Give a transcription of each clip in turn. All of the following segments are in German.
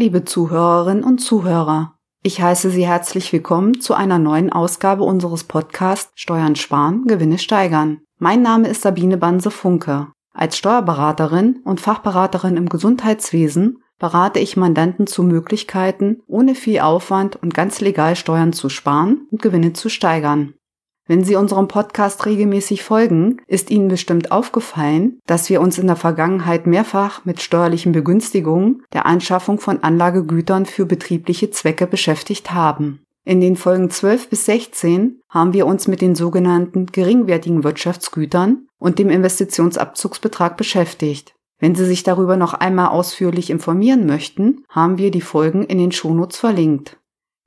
Liebe Zuhörerinnen und Zuhörer, ich heiße Sie herzlich willkommen zu einer neuen Ausgabe unseres Podcasts Steuern sparen, Gewinne steigern. Mein Name ist Sabine Banse-Funke. Als Steuerberaterin und Fachberaterin im Gesundheitswesen berate ich Mandanten zu Möglichkeiten, ohne viel Aufwand und ganz legal Steuern zu sparen und Gewinne zu steigern. Wenn Sie unserem Podcast regelmäßig folgen, ist Ihnen bestimmt aufgefallen, dass wir uns in der Vergangenheit mehrfach mit steuerlichen Begünstigungen der Anschaffung von Anlagegütern für betriebliche Zwecke beschäftigt haben. In den Folgen 12 bis 16 haben wir uns mit den sogenannten geringwertigen Wirtschaftsgütern und dem Investitionsabzugsbetrag beschäftigt. Wenn Sie sich darüber noch einmal ausführlich informieren möchten, haben wir die Folgen in den Shownotes verlinkt.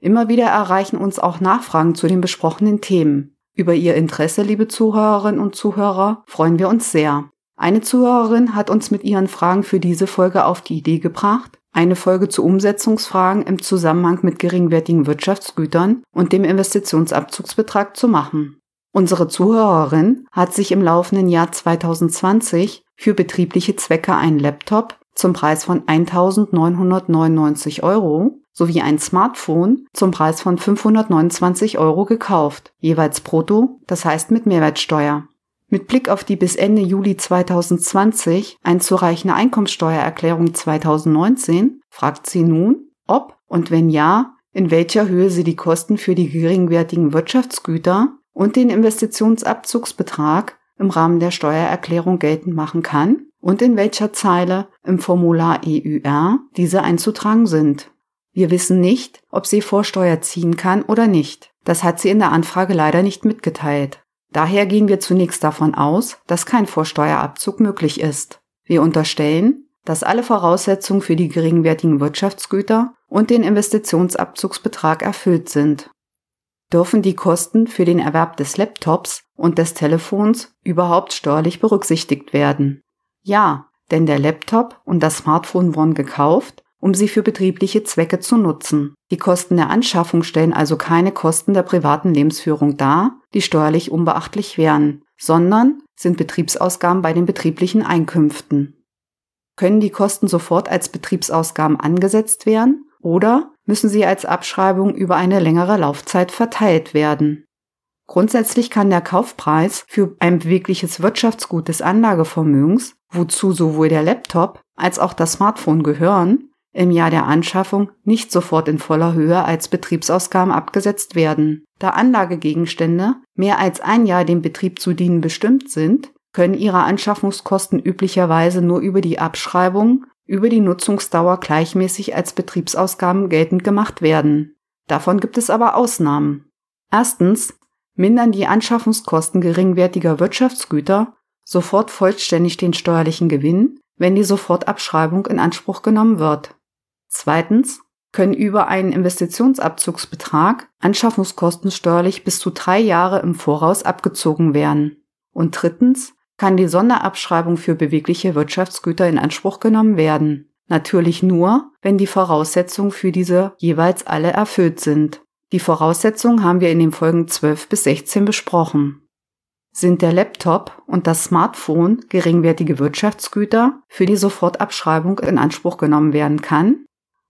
Immer wieder erreichen uns auch Nachfragen zu den besprochenen Themen. Über Ihr Interesse, liebe Zuhörerinnen und Zuhörer, freuen wir uns sehr. Eine Zuhörerin hat uns mit ihren Fragen für diese Folge auf die Idee gebracht, eine Folge zu Umsetzungsfragen im Zusammenhang mit geringwertigen Wirtschaftsgütern und dem Investitionsabzugsbetrag zu machen. Unsere Zuhörerin hat sich im laufenden Jahr 2020 für betriebliche Zwecke einen Laptop zum Preis von 1.999 Euro sowie ein Smartphone zum Preis von 529 Euro gekauft, jeweils brutto, das heißt mit Mehrwertsteuer. Mit Blick auf die bis Ende Juli 2020 einzureichende Einkommensteuererklärung 2019 fragt sie nun, ob und wenn ja, in welcher Höhe sie die Kosten für die geringwertigen Wirtschaftsgüter und den Investitionsabzugsbetrag im Rahmen der Steuererklärung geltend machen kann und in welcher Zeile im Formular EUR diese einzutragen sind. Wir wissen nicht, ob sie Vorsteuer ziehen kann oder nicht. Das hat sie in der Anfrage leider nicht mitgeteilt. Daher gehen wir zunächst davon aus, dass kein Vorsteuerabzug möglich ist. Wir unterstellen, dass alle Voraussetzungen für die geringwertigen Wirtschaftsgüter und den Investitionsabzugsbetrag erfüllt sind. Dürfen die Kosten für den Erwerb des Laptops und des Telefons überhaupt steuerlich berücksichtigt werden? Ja, denn der Laptop und das Smartphone wurden gekauft um sie für betriebliche Zwecke zu nutzen. Die Kosten der Anschaffung stellen also keine Kosten der privaten Lebensführung dar, die steuerlich unbeachtlich wären, sondern sind Betriebsausgaben bei den betrieblichen Einkünften. Können die Kosten sofort als Betriebsausgaben angesetzt werden oder müssen sie als Abschreibung über eine längere Laufzeit verteilt werden? Grundsätzlich kann der Kaufpreis für ein bewegliches Wirtschaftsgut des Anlagevermögens, wozu sowohl der Laptop als auch das Smartphone gehören, im Jahr der Anschaffung nicht sofort in voller Höhe als Betriebsausgaben abgesetzt werden. Da Anlagegegenstände mehr als ein Jahr dem Betrieb zu dienen bestimmt sind, können ihre Anschaffungskosten üblicherweise nur über die Abschreibung über die Nutzungsdauer gleichmäßig als Betriebsausgaben geltend gemacht werden. Davon gibt es aber Ausnahmen. Erstens mindern die Anschaffungskosten geringwertiger Wirtschaftsgüter sofort vollständig den steuerlichen Gewinn, wenn die Sofortabschreibung in Anspruch genommen wird. Zweitens können über einen Investitionsabzugsbetrag Anschaffungskosten steuerlich bis zu drei Jahre im Voraus abgezogen werden. Und drittens kann die Sonderabschreibung für bewegliche Wirtschaftsgüter in Anspruch genommen werden. Natürlich nur, wenn die Voraussetzungen für diese jeweils alle erfüllt sind. Die Voraussetzungen haben wir in den Folgen 12 bis 16 besprochen. Sind der Laptop und das Smartphone geringwertige Wirtschaftsgüter, für die Sofortabschreibung in Anspruch genommen werden kann?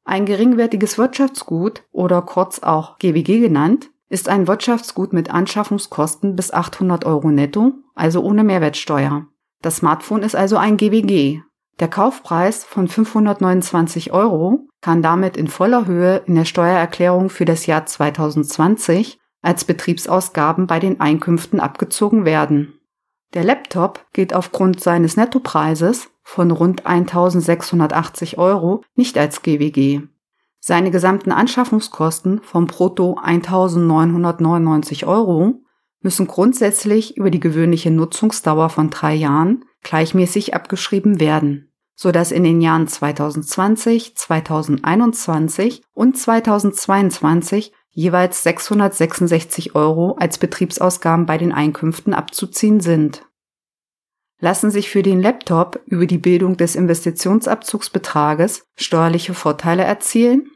Ein geringwertiges Wirtschaftsgut oder kurz auch GWG genannt, ist ein Wirtschaftsgut mit Anschaffungskosten bis 800 Euro netto, also ohne Mehrwertsteuer. Das Smartphone ist also ein GWG. Der Kaufpreis von 529 Euro kann damit in voller Höhe in der Steuererklärung für das Jahr 2020 als Betriebsausgaben bei den Einkünften abgezogen werden. Der Laptop gilt aufgrund seines Nettopreises von rund 1680 Euro nicht als GWG. Seine gesamten Anschaffungskosten von brutto 1999 Euro müssen grundsätzlich über die gewöhnliche Nutzungsdauer von drei Jahren gleichmäßig abgeschrieben werden, so dass in den Jahren 2020, 2021 und 2022 jeweils 666 Euro als Betriebsausgaben bei den Einkünften abzuziehen sind lassen sich für den Laptop über die Bildung des Investitionsabzugsbetrages steuerliche Vorteile erzielen.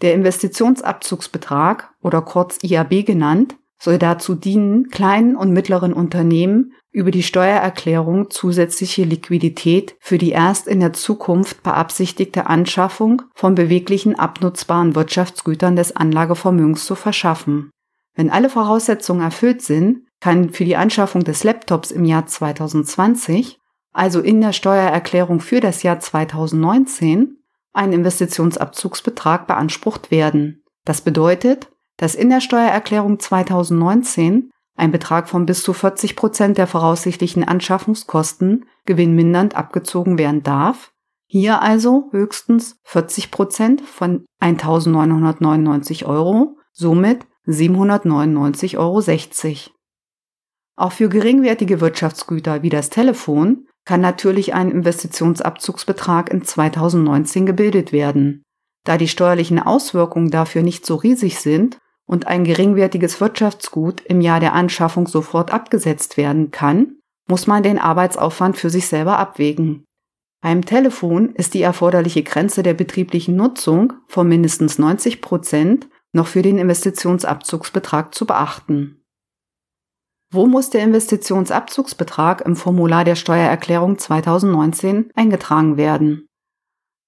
Der Investitionsabzugsbetrag oder kurz IAB genannt soll dazu dienen, kleinen und mittleren Unternehmen über die Steuererklärung zusätzliche Liquidität für die erst in der Zukunft beabsichtigte Anschaffung von beweglichen abnutzbaren Wirtschaftsgütern des Anlagevermögens zu verschaffen. Wenn alle Voraussetzungen erfüllt sind, kann für die Anschaffung des Laptops im Jahr 2020, also in der Steuererklärung für das Jahr 2019, ein Investitionsabzugsbetrag beansprucht werden. Das bedeutet, dass in der Steuererklärung 2019 ein Betrag von bis zu 40 Prozent der voraussichtlichen Anschaffungskosten gewinnmindernd abgezogen werden darf. Hier also höchstens 40 Prozent von 1.999 Euro, somit 799,60 Euro. Auch für geringwertige Wirtschaftsgüter wie das Telefon kann natürlich ein Investitionsabzugsbetrag in 2019 gebildet werden. Da die steuerlichen Auswirkungen dafür nicht so riesig sind und ein geringwertiges Wirtschaftsgut im Jahr der Anschaffung sofort abgesetzt werden kann, muss man den Arbeitsaufwand für sich selber abwägen. Beim Telefon ist die erforderliche Grenze der betrieblichen Nutzung von mindestens 90 Prozent noch für den Investitionsabzugsbetrag zu beachten. Wo muss der Investitionsabzugsbetrag im Formular der Steuererklärung 2019 eingetragen werden?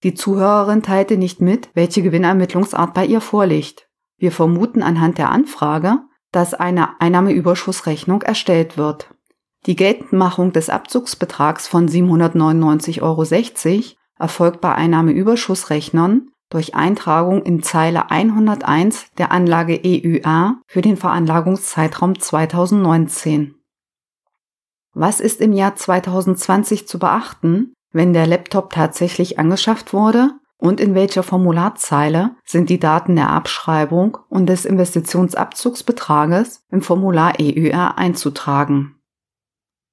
Die Zuhörerin teilte nicht mit, welche Gewinnermittlungsart bei ihr vorliegt. Wir vermuten anhand der Anfrage, dass eine Einnahmeüberschussrechnung erstellt wird. Die Geltendmachung des Abzugsbetrags von 799,60 Euro erfolgt bei Einnahmeüberschussrechnern durch Eintragung in Zeile 101 der Anlage EUA für den Veranlagungszeitraum 2019. Was ist im Jahr 2020 zu beachten, wenn der Laptop tatsächlich angeschafft wurde und in welcher Formularzeile sind die Daten der Abschreibung und des Investitionsabzugsbetrages im Formular EUR einzutragen.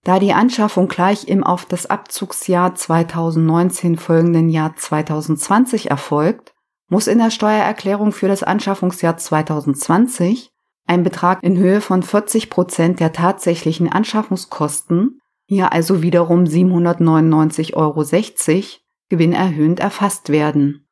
Da die Anschaffung gleich im auf das Abzugsjahr 2019 folgenden Jahr 2020 erfolgt, muss in der Steuererklärung für das Anschaffungsjahr 2020 ein Betrag in Höhe von 40 Prozent der tatsächlichen Anschaffungskosten, hier also wiederum 799,60 Euro, gewinnerhöhend erfasst werden.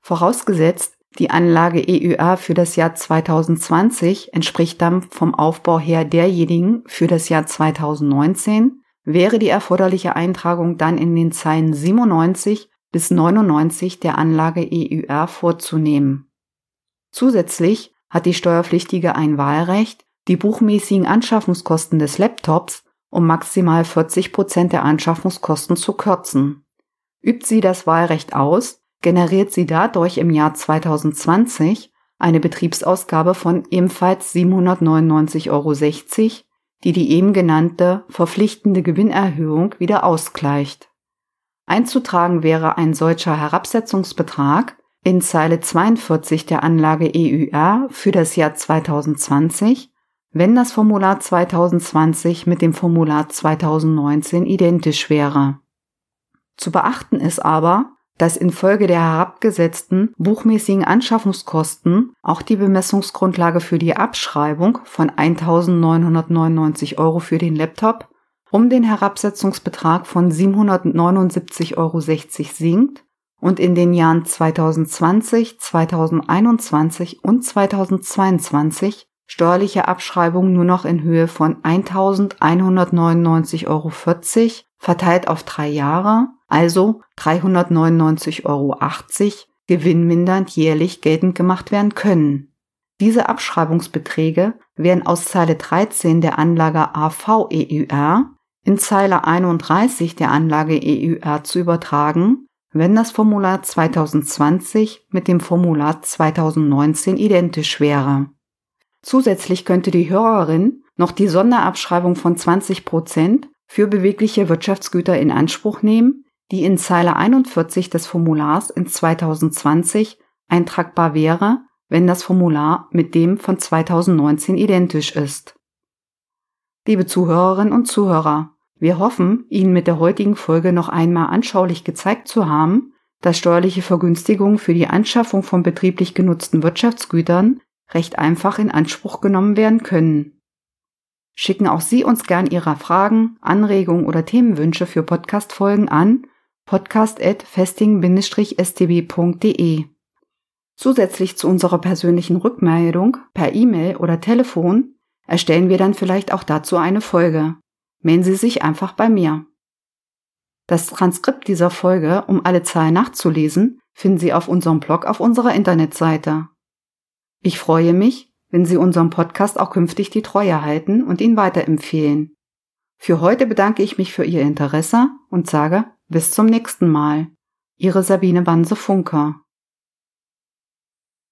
Vorausgesetzt, die Anlage EUA für das Jahr 2020 entspricht dann vom Aufbau her derjenigen für das Jahr 2019, wäre die erforderliche Eintragung dann in den Zeilen 97 bis 99 der Anlage EUR vorzunehmen. Zusätzlich hat die Steuerpflichtige ein Wahlrecht, die buchmäßigen Anschaffungskosten des Laptops um maximal 40 Prozent der Anschaffungskosten zu kürzen. Übt sie das Wahlrecht aus, generiert sie dadurch im Jahr 2020 eine Betriebsausgabe von ebenfalls 799,60 Euro, die die eben genannte verpflichtende Gewinnerhöhung wieder ausgleicht. Einzutragen wäre ein solcher Herabsetzungsbetrag in Zeile 42 der Anlage EUR für das Jahr 2020, wenn das Formular 2020 mit dem Formular 2019 identisch wäre. Zu beachten ist aber, dass infolge der herabgesetzten buchmäßigen Anschaffungskosten auch die Bemessungsgrundlage für die Abschreibung von 1.999 Euro für den Laptop um den Herabsetzungsbetrag von 779,60 Euro sinkt und in den Jahren 2020, 2021 und 2022 steuerliche Abschreibungen nur noch in Höhe von 1.199,40 Euro verteilt auf drei Jahre also 399,80 Euro gewinnmindernd jährlich geltend gemacht werden können. Diese Abschreibungsbeträge werden aus Zeile 13 der Anlage AVEUR in Zeile 31 der Anlage EUR zu übertragen, wenn das Formular 2020 mit dem Formular 2019 identisch wäre. Zusätzlich könnte die Hörerin noch die Sonderabschreibung von 20 Prozent für bewegliche Wirtschaftsgüter in Anspruch nehmen, die in Zeile 41 des Formulars in 2020 eintragbar wäre, wenn das Formular mit dem von 2019 identisch ist. Liebe Zuhörerinnen und Zuhörer, wir hoffen, Ihnen mit der heutigen Folge noch einmal anschaulich gezeigt zu haben, dass steuerliche Vergünstigungen für die Anschaffung von betrieblich genutzten Wirtschaftsgütern recht einfach in Anspruch genommen werden können. Schicken auch Sie uns gern Ihre Fragen, Anregungen oder Themenwünsche für Podcastfolgen an podcast.festing-stb.de. Zusätzlich zu unserer persönlichen Rückmeldung per E-Mail oder Telefon erstellen wir dann vielleicht auch dazu eine Folge. Melden Sie sich einfach bei mir. Das Transkript dieser Folge, um alle Zahlen nachzulesen, finden Sie auf unserem Blog auf unserer Internetseite. Ich freue mich, wenn Sie unserem Podcast auch künftig die Treue halten und ihn weiterempfehlen. Für heute bedanke ich mich für Ihr Interesse und sage bis zum nächsten Mal. Ihre Sabine Banse Funker.